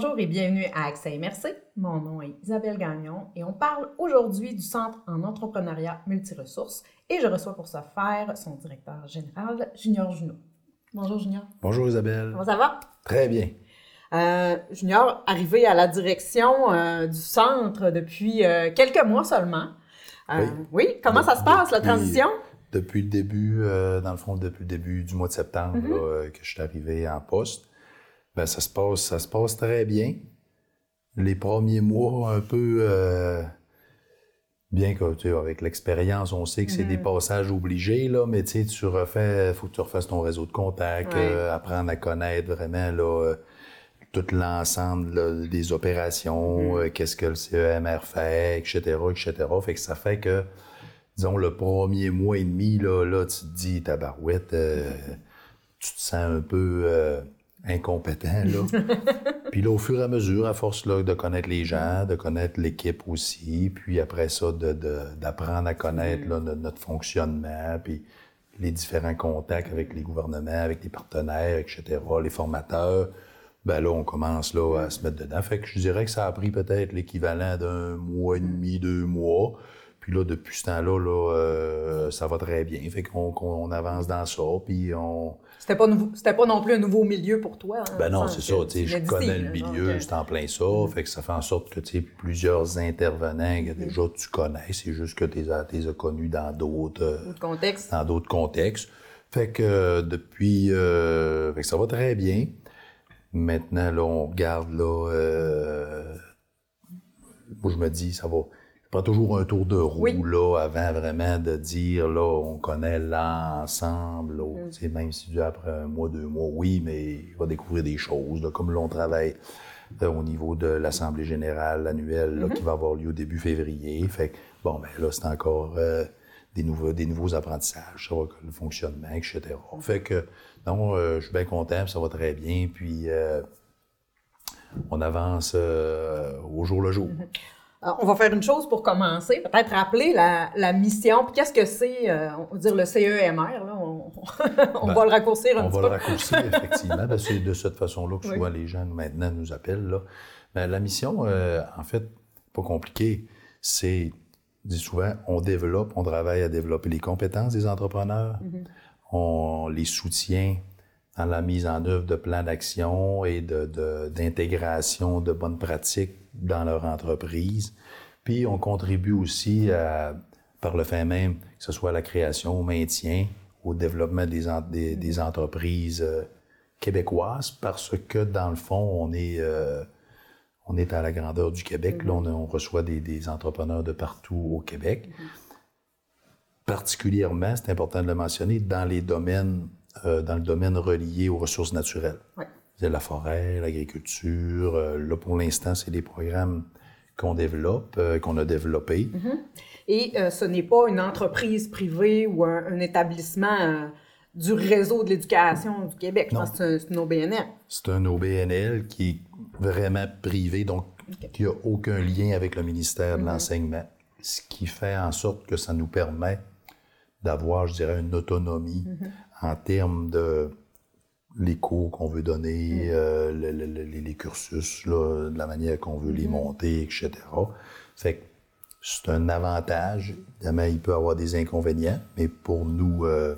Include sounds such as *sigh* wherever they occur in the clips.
Bonjour et bienvenue à Accès Immersé. Mon nom est Isabelle Gagnon et on parle aujourd'hui du Centre en entrepreneuriat multiressources et je reçois pour ce faire son directeur général, Junior Junot. Bonjour Junior. Bonjour Isabelle. Comment ça va? Très bien. Euh, junior, arrivé à la direction euh, du centre depuis euh, quelques mois seulement. Oui. oui. comment ça se passe, la transition? Depuis le début, dans le fond, depuis le début du mois de septembre Mhm. là, euh, que je suis arrivé en poste, ben, ça se passe, ça se passe très bien. Les premiers mois, un peu euh, bien que tu sais, avec l'expérience, on sait que c'est des passages obligés, là, mais tu sais, tu refais, faut que tu refasses ton réseau de contacts, Ouais. euh, apprendre à connaître vraiment là, euh, tout l'ensemble des opérations, Mhm. euh, qu'est-ce que le CEMR fait, etc., etc. Fait que ça fait que, disons, le premier mois et demi, là, là tu te dis, tabarouette, euh, tu te sens un peu euh, incompétent, là. *laughs* puis là, au fur et à mesure, à force là, de connaître les gens, de connaître l'équipe aussi, puis après ça, de- de- d'apprendre à connaître là, no- notre fonctionnement, puis les différents contacts avec les gouvernements, avec les partenaires, etc., les formateurs, ben là, on commence là, à se mettre dedans. Fait que je dirais que ça a pris peut-être l'équivalent d'un mois et demi, deux mois. Puis là, depuis ce temps-là, là, euh, ça va très bien. Fait qu'on qu'on avance dans ça, puis on... C'était pas, nouveau- pas non plus un nouveau milieu pour toi. hein, Ben non, c'est ça, tu sais, je connais le milieu, donc, euh, c'est en plein ça. Fait que ça fait en sorte que, tu sais, plusieurs intervenants que déjà tu connais, c'est juste que tu les as, connus dans d'autres... euh, le contexte. dans d'autres contextes. Fait que euh, depuis, euh, fait que ça va très bien. Maintenant, là, on regarde, là, moi, je me dis, ça va. Prends toujours un tour de roue, Oui. là, avant vraiment de dire, là, on connaît l'ensemble, là. Mm. Même si tu après un mois, deux mois, oui, mais il va découvrir des choses, là, comme là, on travaille euh, au niveau de l'Assemblée générale annuelle, Mm-hmm. qui va avoir lieu au début février. Fait que, bon, ben là, c'est encore euh, des, nouveaux, des nouveaux apprentissages, ça va, le fonctionnement, etc. Fait que, non, euh, je suis bien content, puis ça va très bien, puis euh, on avance au jour le jour. Alors, on va faire une chose pour commencer, peut-être rappeler la, la mission, puis qu'est-ce que c'est, euh, on va dire le CEMR, là, on, *laughs* on Ben, va le raccourcir un On petit va peu. le raccourcir, *laughs* effectivement. Ben, c'est de cette façon-là que Oui. souvent les gens maintenant nous appellent. Là. Ben, la mission, euh, en fait, pas compliquée, c'est, je dis souvent, on développe, on travaille à développer les compétences des entrepreneurs, Mm-hmm. on les soutient dans la mise en œuvre de plans d'action et de- de- d'intégration de, bonnes pratiques dans leur entreprise. Puis on contribue aussi à, par le fait même, que ce soit à la création, au maintien, au développement des, en- des, des entreprises euh, québécoises, parce que dans le fond, on est, euh, on est à la grandeur du Québec. Là, on, on reçoit des, des entrepreneurs de partout au Québec. Particulièrement, c'est important de le mentionner, dans les domaines, euh, dans le domaine relié aux ressources naturelles. Ouais. C'est la forêt, l'agriculture. euh, là, pour l'instant, c'est des programmes qu'on développe, euh, qu'on a développés. Et euh, ce n'est pas une entreprise privée ou un, un établissement euh, du réseau de l'éducation du Québec. Non. c'est un- OBNL. C'est un OBNL qui est vraiment privé, donc qui n'a aucun lien avec le ministère de l'Enseignement, ce qui fait en sorte que ça nous permet d'avoir, je dirais, une autonomie en termes de les cours qu'on veut donner, euh, le- le- le- les, cursus, là, de la manière qu'on veut les monter, etc. Fait que c'est un avantage. Évidemment, il peut avoir des inconvénients, mais pour nous, euh,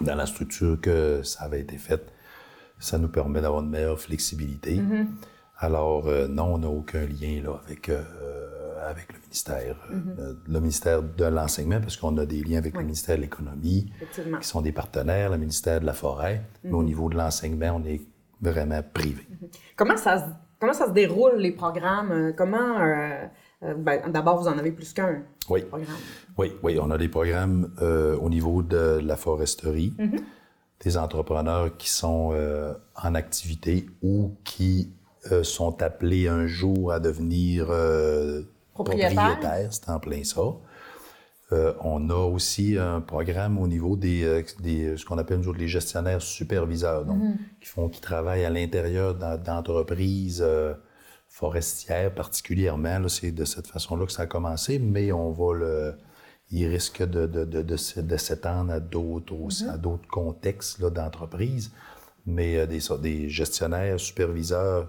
dans la structure que ça avait été fait, ça nous permet d'avoir une meilleure flexibilité. Alors, euh, non, on n'a aucun lien là, avec, euh, avec le ministère, euh, le ministère de l'enseignement, parce qu'on a des liens avec le ministère de l'économie, qui sont des partenaires, le ministère de la forêt, mais au niveau de l'enseignement, on est vraiment privé. Comment ça, se, comment ça se déroule, les programmes? Euh, Comment... euh, euh, ben, D'abord, vous en avez plus qu'un Oui. programme. Oui, oui, on a des programmes euh, au niveau de la foresterie, des entrepreneurs qui sont euh, en activité ou qui euh, sont appelés un jour à devenir euh, Propriétaires, c'est en plein ça. Euh, on a aussi un programme au niveau des, euh, des ce qu'on appelle nous autres les gestionnaires superviseurs, donc qui font qui travaillent à l'intérieur d'en- d'entreprises euh, forestières particulièrement. C'est de cette façon-là que ça a commencé, mais on va le il risque de, de, de, de, s'étendre à d'autres à d'autres contextes là, d'entreprise. Mais euh, des, des gestionnaires, superviseurs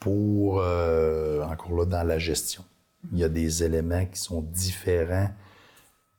pour, encore là, dans la gestion. Il y a des éléments qui sont différents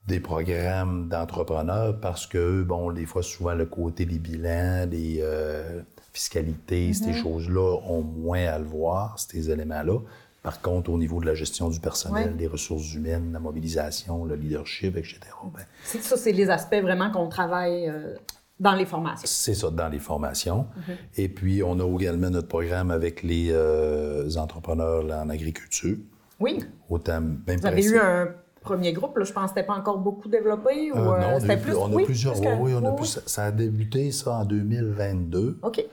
des programmes d'entrepreneurs parce que, bon, des fois, souvent, le côté des bilans, des euh, fiscalités, ces Mm-hmm. choses-là ont moins à le voir, ces éléments-là. Par contre, au niveau de la gestion du personnel, Ouais. des ressources humaines, la mobilisation, le leadership, etc., ben, C'est- Ça, c'est les aspects vraiment qu'on travaille euh, dans les formations. c'est ça, dans les formations. Mm-hmm. Et puis, on a également notre programme avec les euh, entrepreneurs là, en agriculture. Oui. Autant, même Vous avez eu un premier groupe, là, je pense que c'était pas encore beaucoup développé ou Euh, non, euh, on a, eu- plus. on a oui, plusieurs. plus que- oui, oui, on a oui, plus- oui. ça, a débuté ça en 2022, OK.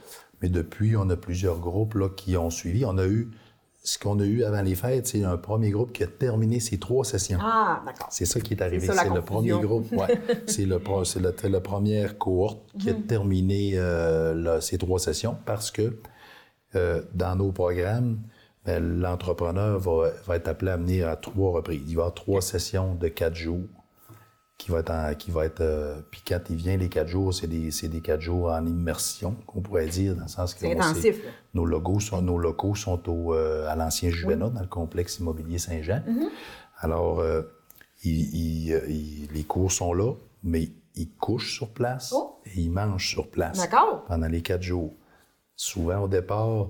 mais depuis, on a plusieurs groupes là, qui ont suivi. On a eu ce qu'on a eu avant les fêtes, c'est un premier groupe qui a terminé ses trois sessions. Ah, d'accord. C'est ça qui est arrivé. C'est le premier groupe. Ouais. *laughs* c'est le, le- la première cohorte qui a Mhm. terminé euh, là, ces trois sessions parce que euh, dans nos programmes, l'entrepreneur va, va être appelé à venir à trois reprises. Il va y avoir trois sessions de quatre jours qui va être en- qui va être euh, puis quand il vient les quatre jours, c'est des, des quatre jours en immersion, qu'on pourrait dire, dans le sens que bon, intensif, nos logos sont, nos locaux sont au, euh, à l'ancien Juvenat, dans le complexe immobilier Saint-Jean. Mm-hmm. Alors, euh, il- il- il- les cours sont là, mais ils couchent sur place Oh. et ils mangent sur place pendant les quatre jours. Souvent, au départ,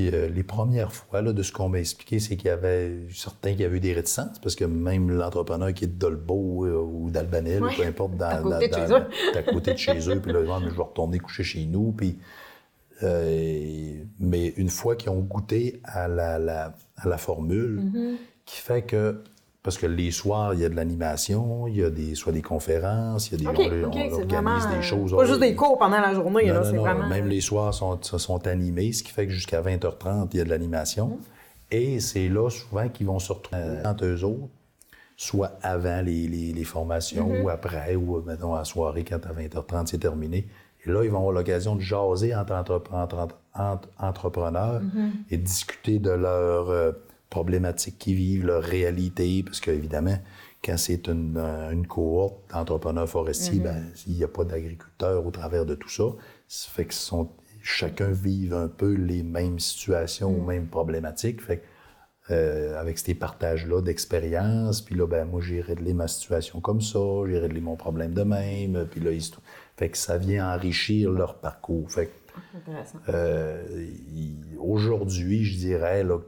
euh, les premières fois, là, de ce qu'on m'a expliqué, c'est qu'il y avait certains qui avaient eu des réticences, parce que même l'entrepreneur qui est de Dolbeau euh, ou d'Albanel, Ouais. peu importe, dans, *laughs* À côté dans- de chez eux. à côté de chez eux, puis là, genre, je vais retourner coucher chez nous, puis... euh, mais une fois qu'ils ont goûté à la, la- à la formule, Mm-hmm. qui fait que... Parce que les soirs, il y a de l'animation, il y a des, soit des conférences, il y a des... OK, on, OK, on organise vraiment. des euh, choses. Pas juste des cours pendant la journée, non, là, non, non, vraiment. Même les soirs sont, sont animés, ce qui fait que jusqu'à 20h30, il y a de l'animation. Mm. Et c'est là souvent qu'ils vont se retrouver entre eux autres, soit avant les, les- les formations Mm-hmm. ou après, ou euh, mettons à la soirée quand à 20h30 c'est terminé. Et là, ils vont avoir l'occasion de jaser entre, entrep- entre- entre entrepreneurs Mm-hmm. et discuter de leurs euh, problématiques qu'ils vivent, leur réalité, parce qu'évidemment, quand c'est une, euh, une cohorte d'entrepreneurs forestiers, Mm-hmm. ben, il n'y a pas d'agriculteurs au travers de tout ça. Ça fait que sont, chacun vive un peu les mêmes situations Mm. ou mêmes problématiques. Fait que, euh, avec ces partages-là d'expérience, puis là, ben, moi, j'ai réglé ma situation comme ça, j'ai réglé mon problème de même, puis là, ils fait que ça vient enrichir leur parcours. Fait que, euh, aujourd'hui, je dirais, là,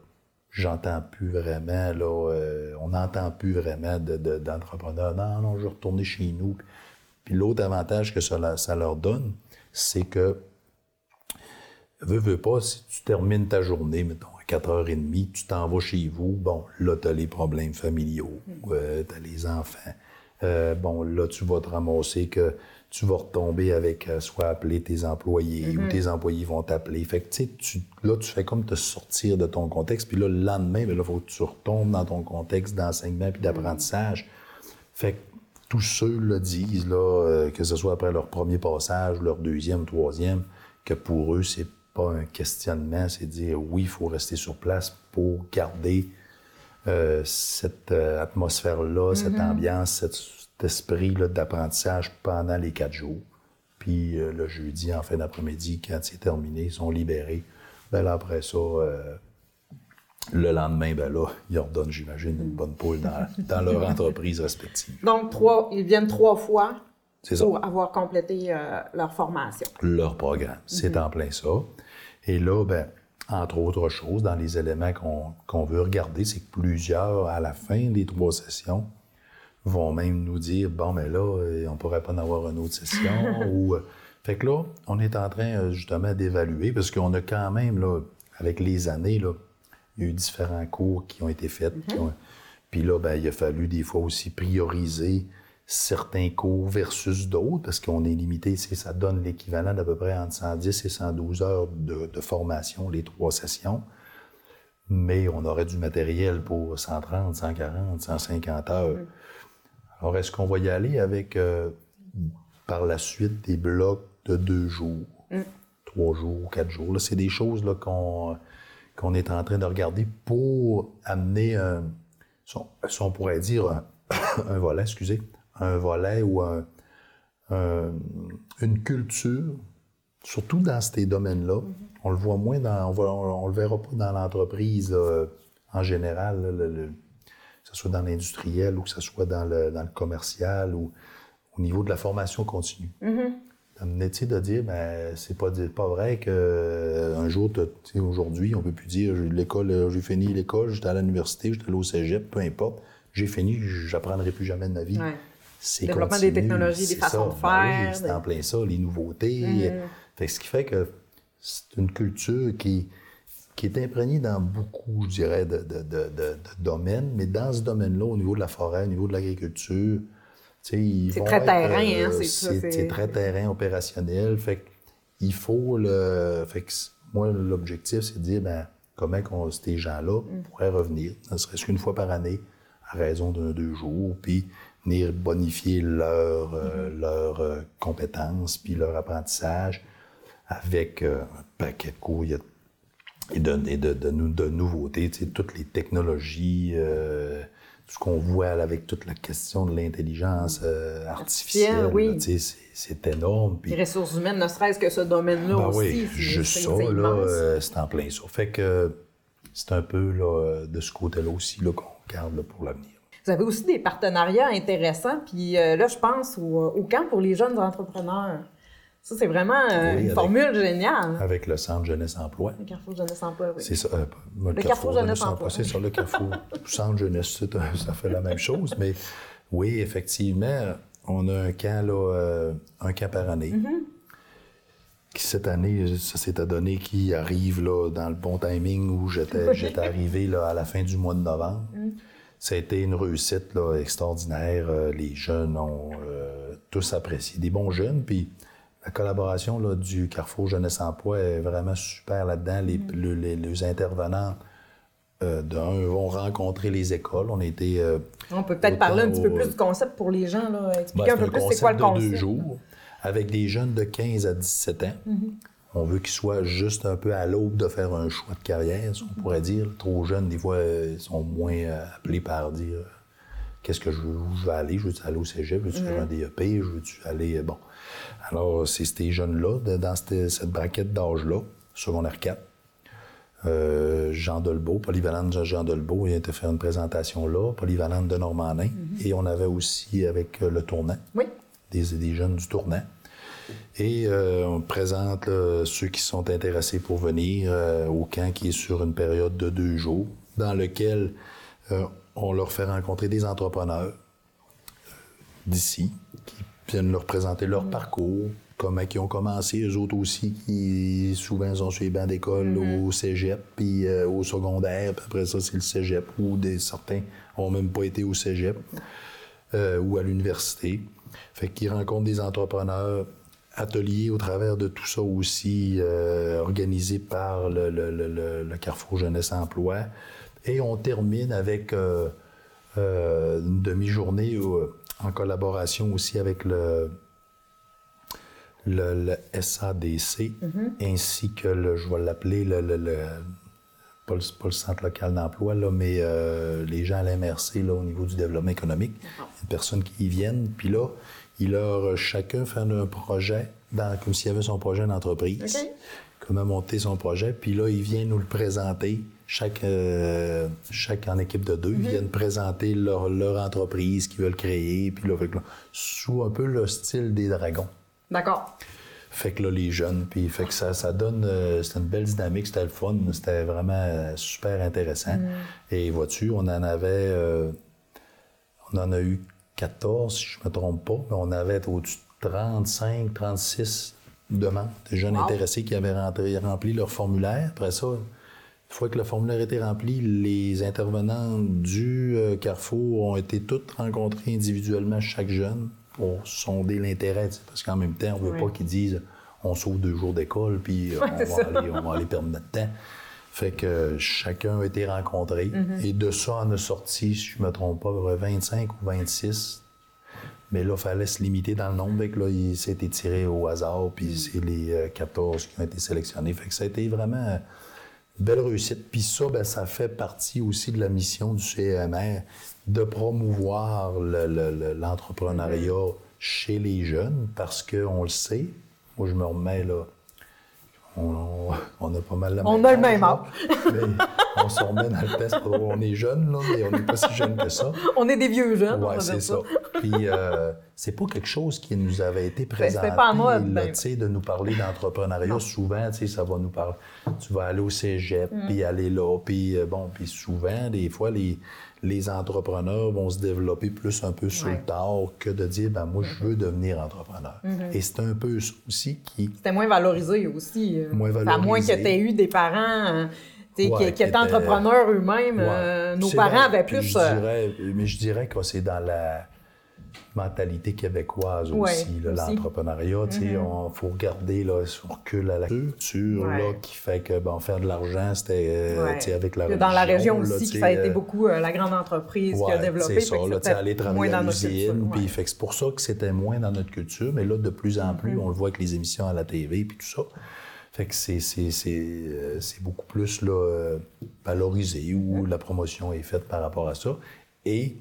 j'entends plus vraiment, là, euh, on n'entend plus vraiment de- de- d'entrepreneurs. non, non, je vais retourner chez nous. Puis l'autre avantage que ça, leur- ça leur donne, c'est que, veux, veux pas, si tu termines ta journée, mettons, à 4h30, tu t'en vas chez vous, bon, là, tu as les problèmes familiaux, tu as les enfants. Euh, bon, là, tu vas te ramasser que tu vas retomber avec, euh, soit appeler tes employés ou tes employés vont t'appeler. Fait que, tu sais, là, tu fais comme te sortir de ton contexte. Puis là, le lendemain, il faut que tu retombes dans ton contexte d'enseignement puis d'apprentissage. Fait que tous ceux le disent, là, euh, que ce soit après leur premier passage, leur deuxième, troisième, que pour eux, c'est pas un questionnement, c'est dire oui, il faut rester sur place pour garder euh, cette atmosphère-là, cette ambiance, cette- cet esprit-là d'apprentissage pendant les quatre jours. Puis euh, le jeudi, en fin d'après-midi, quand c'est terminé, ils sont libérés. Ben là, après ça, euh, le lendemain, ben là, ils redonnent, j'imagine, une bonne poule dans, *laughs* dans leur entreprise respective. Donc, trois, ils viennent trois fois ça. pour avoir complété euh, leur formation. leur programme. C'est en plein ça. Et là, ben, entre autres choses, dans les éléments qu'on qu'on veut regarder, c'est que plusieurs, à la fin des trois sessions, vont même nous dire bon, mais là, euh, on pourrait pas en avoir une autre session. *laughs* ou, euh, fait que là, on est en train euh, justement d'évaluer, parce qu'on a quand même, là, avec les années, là, il y a eu différents cours qui ont été faits. qui ont- Puis là, ben, il a fallu des fois aussi prioriser certains cours versus d'autres, parce qu'on est limité, c'est- ça donne l'équivalent d'à peu près entre 110 et 112 heures de, de formation, les trois sessions. Mais on aurait du matériel pour 130, 140, 150 heures. Alors, est-ce qu'on va y aller avec, euh, par la suite, des blocs de deux jours, trois jours, quatre jours? Là, c'est des choses là, qu'on, qu'on est en train de regarder pour amener un, si on, pourrait dire un, *coughs* un volet, excusez, un volet ou un- un- une culture surtout dans ces domaines-là. Mm-hmm. On le voit moins dans. On, ne le verra pas dans l'entreprise en général, ce soit dans l'industriel ou que ce soit dans le, commercial ou au niveau de la formation continue. Mm-hmm. métier de dire, ben, c'est pas, pas vrai qu'un euh, jour, aujourd'hui, on peut plus dire, l'école, j'ai fini l'école, j'étais à l'université, j'étais allé au cégep, peu importe, j'ai fini, j'apprendrai plus jamais de ma vie. C'est Développement des technologies, des façons de ben faire. c'est en plein ça, les nouveautés. Mm-hmm. ce qui fait que c'est une culture qui, qui est imprégnée dans beaucoup, je dirais, de, domaines, mais dans ce domaine-là, au niveau de la forêt, au niveau de l'agriculture, c'est très terrain, hein, c'est ça. C'est très terrain opérationnel. Fait il faut le. Fait que moi, l'objectif, c'est de dire, ben, comment qu'on, ces gens-là mm. pourraient revenir, ne serait-ce qu'une fois par année, à raison d'un deux jours, puis venir bonifier leur, euh, mm-hmm. leur euh, compétences, puis leur apprentissage avec euh, un paquet de cours et de, de, de, nouveautés, toutes les technologies, euh, tout ce qu'on voit avec toute la question de l'intelligence euh, artificielle. Oui. C'est énorme. les ressources humaines, ne serait-ce que ce domaine-là ben aussi. Oui, juste ça, là, c'est en plein ça. Fait que c'est un peu là, de ce côté-là aussi qu'on regarde pour l'avenir. Vous avez aussi des partenariats intéressants. Puis là, je pense au, au camp pour les jeunes entrepreneurs. Ça, c'est vraiment euh, une formule géniale. Avec le Centre Jeunesse Emploi. Le Carrefour Jeunesse Emploi, oui. C'est ça. Euh, le, Carrefour, Jeunesse, Emploi. C'est ça, le Carrefour *laughs* Centre Jeunesse, ça fait la même chose. Mais oui, effectivement, on a un camp, là, euh, un camp par année. Mm-hmm. Qui, cette année, ça s'est donné qui arrive là, dans le bon timing où j'étais, j'étais arrivé là, à la fin du mois de novembre. Mm. Ça a été une réussite là, extraordinaire. Les jeunes ont tous apprécié. Des bons jeunes, puis la collaboration là, du Carrefour Jeunesse Emploi est vraiment super là-dedans. Les, mm. intervenants, euh, d'un, vont rencontrer les écoles. On a été. Euh, on peut peut-être parler un petit peu plus du concept pour les gens, là. expliquer ben, un peu plus c'est quoi le concept. de deux jours, avec des jeunes de 15 à 17 ans. Mm-hmm. On veut qu'ils soient juste un peu à l'aube de faire un choix de carrière, on pourrait dire. Trop jeunes, des fois, ils sont moins euh, appelés par dire qu'est-ce que je veux, où je veux aller? Je veux aller au cégep, je veux faire un DEP, je veux aller. Bon. Alors, c'est ces jeunes-là, dans cette, braquette d'âge-là, secondaire 4. Euh, Jean Dolbeau, polyvalente Jean Dolbeau, il a été faire une présentation là, polyvalente de Normandin. Mm-hmm. Et on avait aussi avec euh, le tournant, oui. des, des jeunes du tournant. Et euh, on présente ceux qui sont intéressés pour venir au camp qui est sur une période de deux jours, dans lequel on leur fait rencontrer des entrepreneurs d'ici viennent leur présenter leur parcours, comment ils ont commencé, eux autres aussi, qui souvent sont sur les bancs d'école mm-hmm. au cégep, puis euh, au secondaire, puis après ça, c'est le cégep, ou des, certains n'ont même pas été au cégep, euh, ou à l'université. Fait qu'ils rencontrent des entrepreneurs, ateliers au travers de tout ça aussi, euh, organisés par le, le, Carrefour Jeunesse Emploi. Et on termine avec une demi-journée où en collaboration aussi avec le, le, SADC, mm-hmm. ainsi que le, je vais l'appeler le, le, pas, le, centre local d'emploi, là, mais euh, les gens à l'MRC là, au niveau du développement économique. Les personnes qui y viennent, puis là, ils leur chacun fait un projet, dans, comme s'il y avait son projet d'entreprise, comment monter son projet, puis là, il vient nous le présenter chaque, euh, chaque en équipe de deux mhm. viennent présenter leur, leur entreprise qu'ils veulent créer, puis là, sous un peu le style des dragons. D'accord. Fait que là, les jeunes, puis fait que ça, ça donne, euh, c'était une belle dynamique, c'était le fun, c'était vraiment euh, super intéressant. Mhm. Et vois-tu, on en avait, on en a eu 14, si je me trompe pas, mais on avait au-dessus de 35, 36 demandes de jeunes intéressés qui avaient rentré, rempli leur formulaire. Après ça, fois que le formulaire était rempli, les intervenants du euh, Carrefour ont été tous rencontrés individuellement, chaque jeune, pour sonder l'intérêt. Parce qu'en même temps, on ne veut pas qu'ils disent on sauve deux jours d'école, puis euh, on, va aller, perdre notre temps. Fait que chacun a été rencontré. Mm-hmm. Et de ça, on a sorti, si je ne me trompe pas, 25 ou 26. Mais là, il fallait se limiter dans le nombre. Fait que là, il s'est tiré au hasard, puis mm. c'est les 14 euh, qui ont été sélectionnés. Fait que ça a été vraiment belle réussite. Puis ça, ben, ça fait partie aussi de la mission du CMR de promouvoir l'entrepreneuriat chez les jeunes parce qu'on le sait. Moi, je me remets là, on, on, a pas mal la même On a le même âge. on se remet dans le test. On est jeune, là, mais on n'est pas si jeune que ça. On est des vieux jeunes. Oui, c'est ça. Puis, euh, c'est pas quelque chose qui nous avait été présenté. C'était pas en mode. Là, ben. de nous parler d'entrepreneuriat. Souvent, ça va nous parler. Tu vas aller au cégep, mm. puis aller là. Puis, euh, bon, puis souvent, des fois, les, les entrepreneurs vont se développer plus un peu sur le tard que de dire, ben moi, je veux devenir entrepreneur. Mm-hmm. Et c'est un peu ça aussi qui... C'était moins valorisé aussi. Euh, moins valorisé. À moins que tu aies eu des parents... Euh, qui, étaient entrepreneurs eux-mêmes, euh, nos parents avaient plus. Je dirais, mais je dirais que c'est dans la mentalité québécoise aussi, l'entrepreneuriat. Il mm-hmm. faut regarder là, ce recul à la culture là, qui fait que bon, faire de l'argent, c'était euh, avec la Dans la région aussi, ça a été euh, beaucoup euh, la grande entreprise qui a développé. C'est ça, là, aller travailler à l'usine. C'est pour ça que c'était moins dans notre culture. Mais là, de plus en plus, mm-hmm. on le voit avec les émissions à la TV puis tout ça. Fait que c'est beaucoup plus là, valorisé où mm-hmm. la promotion est faite par rapport à ça. Et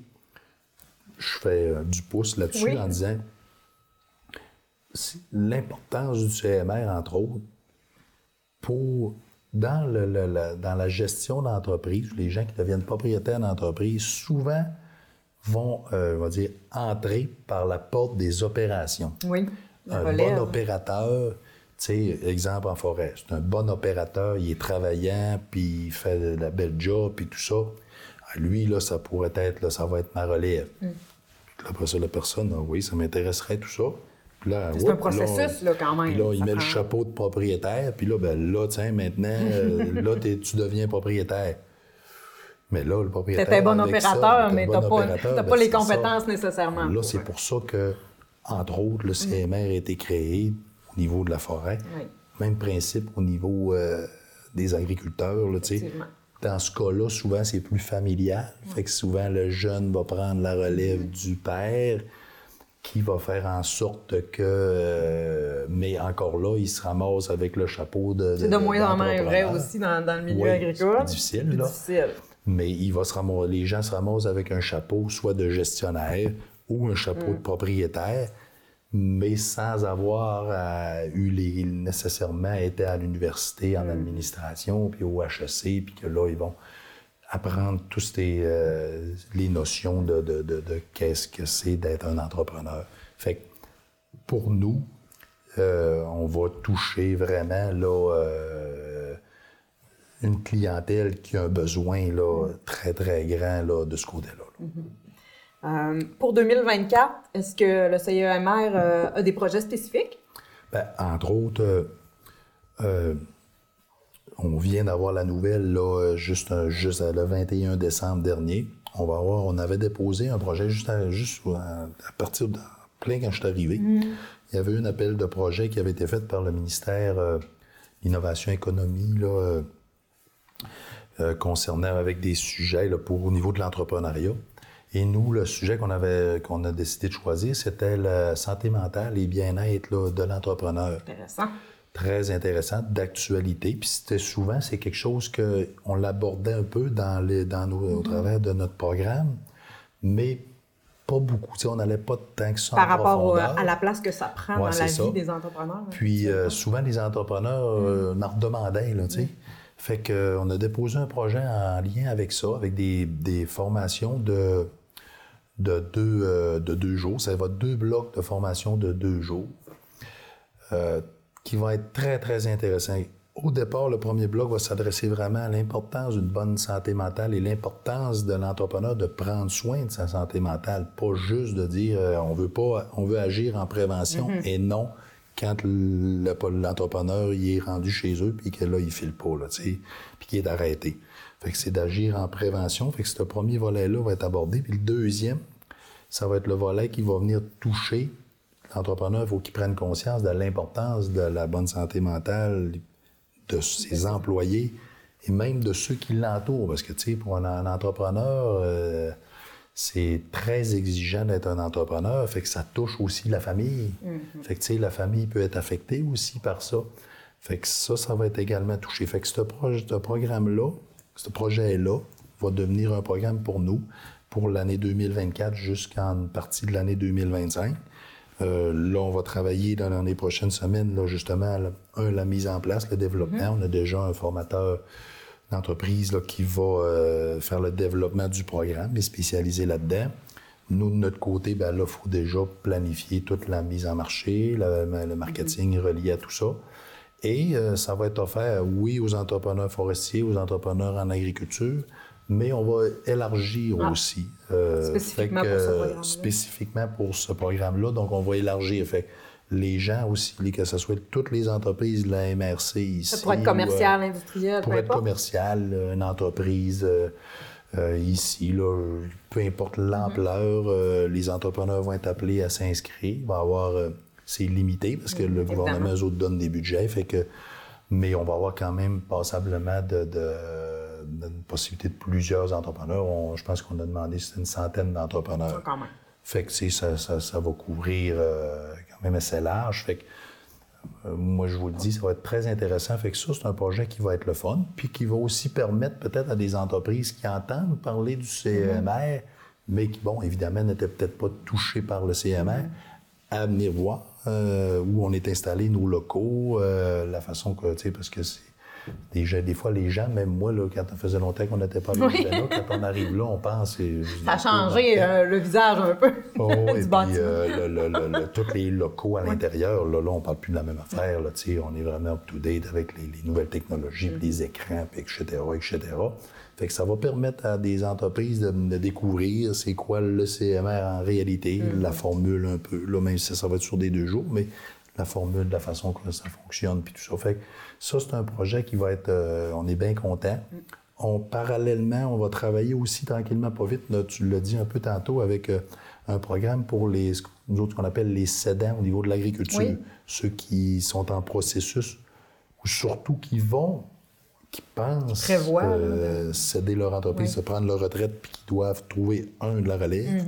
je fais euh, du pouce là-dessus en disant l'importance du CMR, entre autres, pour dans, le, dans la gestion d'entreprise, les gens qui deviennent propriétaires d'entreprise, souvent vont, euh, on va dire, entrer par la porte des opérations. Oui. Un bon opérateur, tu sais, exemple en forêt, c'est un bon opérateur, il est travaillant, puis il fait de la belle job, puis tout ça. Lui, là, ça pourrait être, là, ça va être ma relève. Mm. Après ça, la personne, ah oui, ça m'intéresserait, tout ça. C'est un processus, là, quand même. Puis là, il met le chapeau de propriétaire, puis là, ben là, tiens, maintenant, *laughs* euh, là, tu deviens propriétaire. Mais là, le propriétaire. T'es un bon opérateur, mais t'as bon pas, pas ben, les compétences nécessairement. Là, c'est pour ça que, entre autres, le CMR a été créé au niveau de la forêt. Même principe au niveau euh, des agriculteurs, là, tu sais dans ce cas-là, souvent, c'est plus familial. Fait que souvent, le jeune va prendre la relève du père qui va faire en sorte que... Euh, mais encore là, il se ramasse avec le chapeau de... C'est de, moins en moins vrai aussi dans, le milieu agricole. C'est difficile, là. difficile. Mais il va se ramasser, les gens se ramassent avec un chapeau soit de gestionnaire ou un chapeau mm. de propriétaire mais sans avoir euh, eu les, nécessairement été à l'université en mm. administration, puis au HEC, puis que là, ils vont apprendre toutes euh, les notions de, de, de, de qu'est-ce que c'est d'être un entrepreneur. Fait que pour nous, euh, on va toucher vraiment là, une clientèle qui a un besoin là, très, très grand là, de ce côté-là. Mm-hmm. Euh, pour 2024, est-ce que le CIEMR euh, a des projets spécifiques? Bien, entre autres, euh, on vient d'avoir la nouvelle là, juste, juste le 21 décembre dernier. On va avoir, on avait déposé un projet juste à, juste à, partir de plein quand je suis arrivé. Mm. Il y avait eu un appel de projet qui avait été fait par le ministère de l'Innovation Économie là, concernant avec des sujets là, pour au niveau de l'entrepreneuriat. Et nous, le sujet qu'on avait qu'on a décidé de choisir, c'était la santé mentale et bien-être de l'entrepreneur. Intéressant. Très intéressant, d'actualité. Puis c'était souvent, c'est quelque chose qu'on l'abordait un peu dans les, dans nos, au mm-hmm. travers de notre programme, mais pas beaucoup. on n'allait pas tant que ça Par rapport à la place que ça prend dans la vie des entrepreneurs. Puis euh, souvent, les entrepreneurs euh, mm. demandaient, là, tu sais. Mm. Fait qu'on a déposé un projet en lien avec ça, avec des, des formations de de deux, euh, de deux jours. Ça va être deux blocs de formation de deux jours euh, qui vont être très, très intéressants. Au départ, le premier bloc va s'adresser vraiment à l'importance d'une bonne santé mentale et l'importance de l'entrepreneur de prendre soin de sa santé mentale, pas juste de dire euh, on veut pas, on veut agir en prévention mm-hmm. et non quand l'entrepreneur il est rendu chez eux puis que là il file pas là, puis qu'il est arrêté. Fait que c'est d'agir en prévention. Fait que ce premier volet-là va être abordé. Puis le deuxième, ça va être le volet qui va venir toucher l'entrepreneur. Il faut qu'il prenne conscience de l'importance de la bonne santé mentale de ses employés et même de ceux qui l'entourent. Parce que, tu sais, pour un, entrepreneur, euh, c'est très exigeant d'être un entrepreneur. Fait que ça touche aussi la famille. Mm-hmm. Fait que, tu sais, la famille peut être affectée aussi par ça. Fait que ça, ça va être également touché. Fait que ce, ce programme-là, ce projet-là va devenir un programme pour nous pour l'année 2024 jusqu'en partie de l'année 2025. Euh, là, on va travailler dans, les prochaines semaines, là, justement, un, la mise en place, le développement. Mm-hmm. On a déjà un formateur d'entreprise qui va euh, faire le développement du programme et spécialisé là-dedans. Nous, de notre côté, ben là, il faut déjà planifier toute la mise en marché, le marketing relié à tout ça. Et euh, ça va être offert, oui, aux entrepreneurs forestiers, aux entrepreneurs en agriculture, mais on va élargir ah. aussi. Euh, spécifiquement, pour ce programme spécifiquement pour ce programme-là. Donc, on va élargir. Fait les gens aussi, que ce soit toutes les entreprises de la MRC ici. Ça pourrait être commercial, euh, industriel, Pour être commercial, une entreprise ici, là, peu importe l'ampleur, les entrepreneurs vont être appelés à s'inscrire. Il va y avoir c'est limité parce que le gouvernement, eux autres, donne des budgets. Fait que, mais on va avoir quand même passablement de, de, possibilité de plusieurs entrepreneurs. je pense qu'on a demandé une centaine d'entrepreneurs. Quand même. Fait que ça, ça, ça, va couvrir euh, quand même assez large. Fait que, euh, moi, je vous le dis, ça va être très intéressant. Fait que ça, c'est un projet qui va être le fun, puis qui va aussi permettre peut-être à des entreprises qui entendent parler du CMR, mm-hmm. mais qui, bon, évidemment, n'étaient peut-être pas touchées par le CMR, à venir voir où on est installé, nos locaux, euh, la façon que, tu sais, parce que c'est. Déjà, des fois, les gens, même moi, là, quand ça faisait longtemps qu'on n'était pas là, quand on arrive là, on pense. Ça a changé euh, le visage un peu. Oh, *laughs* du et puis, le, tous les locaux à l'intérieur, là, là, on parle plus de la même affaire. Là, on est vraiment up-to-date avec les, nouvelles technologies, mm. les écrans, etc., etc. Fait que ça va permettre à des entreprises de, découvrir c'est quoi le CMR en réalité, mm-hmm. la formule un peu. Là, même si ça va être sur des deux jours, mais la formule, la façon que ça fonctionne, puis tout ça. Fait que ça, c'est un projet qui va être... Euh, on est bien content. Mm. On, parallèlement, on va travailler aussi tranquillement, pas vite, tu l'as dit un peu tantôt, avec euh, un programme pour les, nous autres, qu'on appelle les cédants au niveau de l'agriculture. Ceux qui sont en processus, ou surtout qui vont qui pensent céder leur entreprise, se prendre leur retraite, puis qui doivent trouver un de la relève.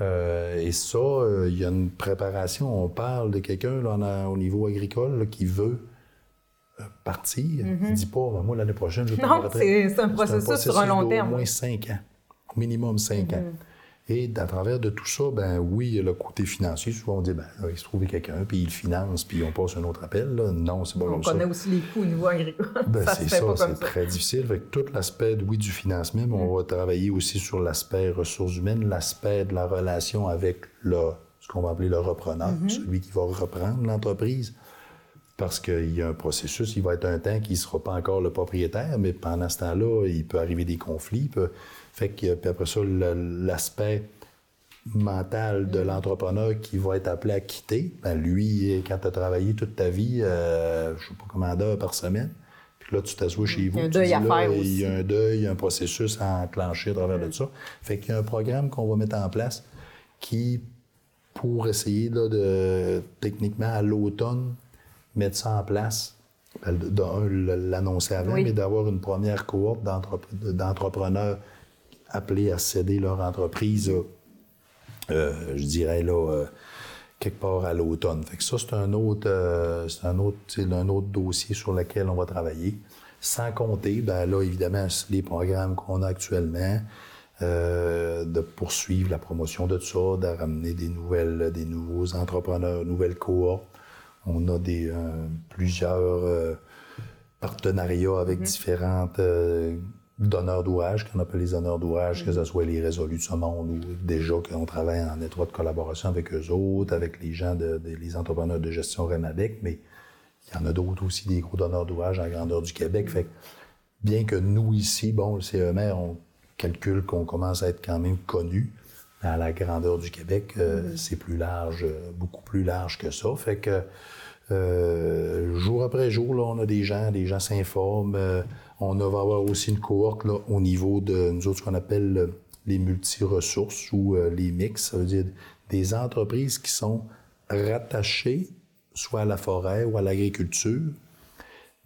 Euh, et ça, euh, il y a une préparation. On parle de quelqu'un au niveau agricole qui veut euh, partir. Il ne dit pas, ben, moi, l'année prochaine, je vais retraite. c'est un, processus sur un long terme. Au moins cinq ans. Minimum cinq ans. Et à travers de tout ça, ben oui, il y a le côté financier. Souvent, on dit, ben il se trouve quelqu'un, puis il finance, puis on passe un autre appel. Là. Non, c'est pas comme ça. On connaît aussi les coûts au niveau agricole. Ben, *laughs* c'est ça, c'est très difficile. Fait tout l'aspect, oui, du financement, mais on mm. va travailler aussi sur l'aspect ressources humaines, l'aspect de la relation avec le, ce qu'on va appeler le repreneur, mm-hmm. celui qui va reprendre l'entreprise. Parce qu'il y a un processus, il va être un temps qu'il ne sera pas encore le propriétaire, mais pendant ce temps-là, il peut arriver des conflits. Peut, fait que, puis après ça, l'aspect mental de l'entrepreneur qui va être appelé à quitter, ben lui, quand tu as travaillé toute ta vie, euh, je ne sais pas combien d'heures par semaine, puis là, tu t'assois chez vous. Il y a un deuil à faire aussi. Il y a un deuil, un processus à enclencher à travers de ça. Fait qu'il y a un programme qu'on va mettre en place qui, pour essayer de, techniquement, à l'automne, mettre ça en place, ben, d'un, l'annoncer avant, mais d'avoir une première cohorte d'entrepreneurs appelés à céder leur entreprise, euh, je dirais là, euh, quelque part à l'automne. Fait que ça, c'est un autre, euh, c'est un autre, un autre dossier sur lequel on va travailler. Sans compter, ben là, évidemment, les programmes qu'on a actuellement, de poursuivre la promotion de ça, de ramener des nouvelles, des nouveaux entrepreneurs, nouvelles cohortes. On a des, plusieurs partenariats avec mm-hmm. différentes donneurs d'ouvrage, qu'on appelle les donneurs d'ouvrage, que ce soit les résolus de ce monde ou déjà qu'on travaille en étroite collaboration avec eux autres, avec les gens, de, les entrepreneurs de gestion REMADEC, mais il y en a d'autres aussi, des gros donneurs d'ouvrage en grandeur du Québec. Fait bien que nous, ici, bon, le CEMR, on calcule qu'on commence à être quand même connu à la grandeur du Québec, euh, mm-hmm. c'est plus large, beaucoup plus large que ça. Fait que euh, jour après jour, là, on a des gens, des gens s'informent. Euh, on va avoir aussi une cohorte là, au niveau de nous autres, ce qu'on appelle euh, les multi-ressources ou euh, les mix. Ça veut dire des entreprises qui sont rattachées soit à la forêt ou à l'agriculture,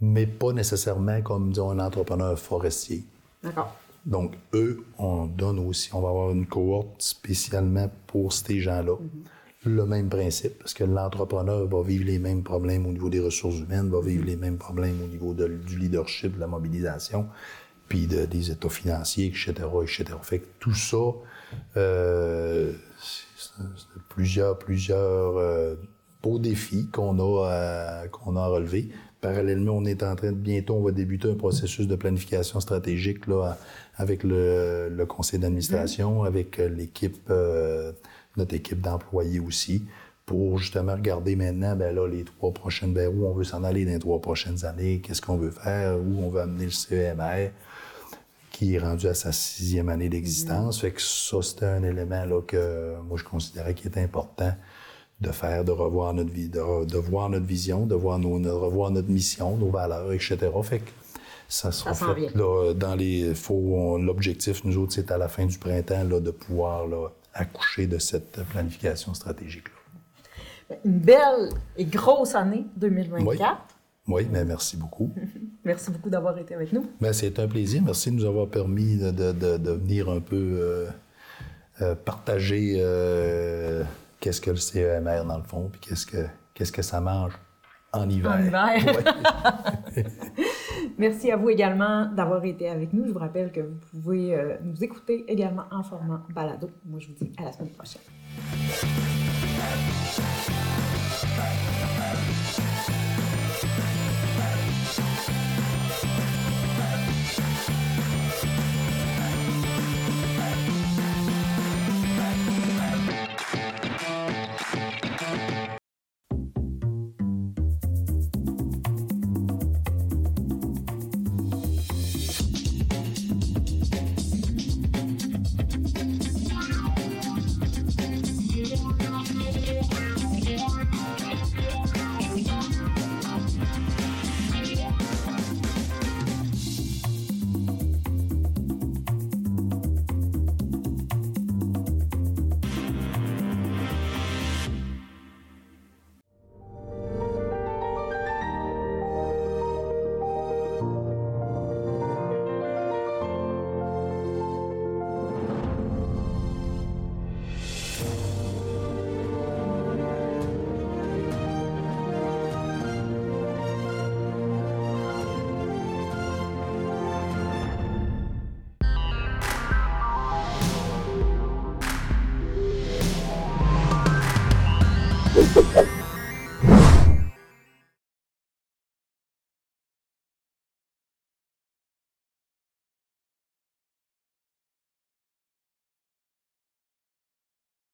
mais pas nécessairement comme, disons, un entrepreneur forestier. D'accord. Donc, eux, on donne aussi, on va avoir une cohorte spécialement pour ces gens-là. Mm-hmm le même principe, parce que l'entrepreneur va vivre les mêmes problèmes au niveau des ressources humaines, va vivre les mêmes problèmes au niveau du leadership, de la mobilisation, puis des états financiers, etc., etc. Fait que tout ça, Euh, c'est plusieurs, plusieurs euh, beaux défis qu'on a, à, qu'on a. Parallèlement, on est en train de bientôt, on va débuter un processus de planification stratégique là, avec le, conseil d'administration, avec l'équipe, euh, notre équipe d'employés aussi, pour justement regarder maintenant, ben là, les trois prochaines, ben où on veut s'en aller dans les trois prochaines années, qu'est-ce qu'on veut faire, où on veut amener le CEMR qui est rendu à sa sixième année d'existence. Mm-hmm. Fait que ça, c'était un élément là, que moi, je considérais qui était important de faire, de revoir notre vie, de, voir notre vision, de, voir nos, de revoir notre mission, nos valeurs, etc. Fait que ça se reflète là, dans les. Faut, l'objectif, nous autres, c'est à la fin du printemps là, de pouvoir là, accoucher de cette planification stratégique-là. Une belle et grosse année 2024. Oui, mais merci beaucoup. *laughs* merci beaucoup d'avoir été avec nous. Ben, c'est un plaisir. Merci de nous avoir permis de, de, venir un peu euh, euh, partager euh, qu'est-ce que le CEMR dans le fond, puis qu'est-ce que, qu'est-ce que ça mange en hiver. En hiver. *laughs* *laughs* merci à vous également d'avoir été avec nous. Je vous rappelle que vous pouvez nous écouter également en format balado. Moi, je vous dis à la semaine prochaine.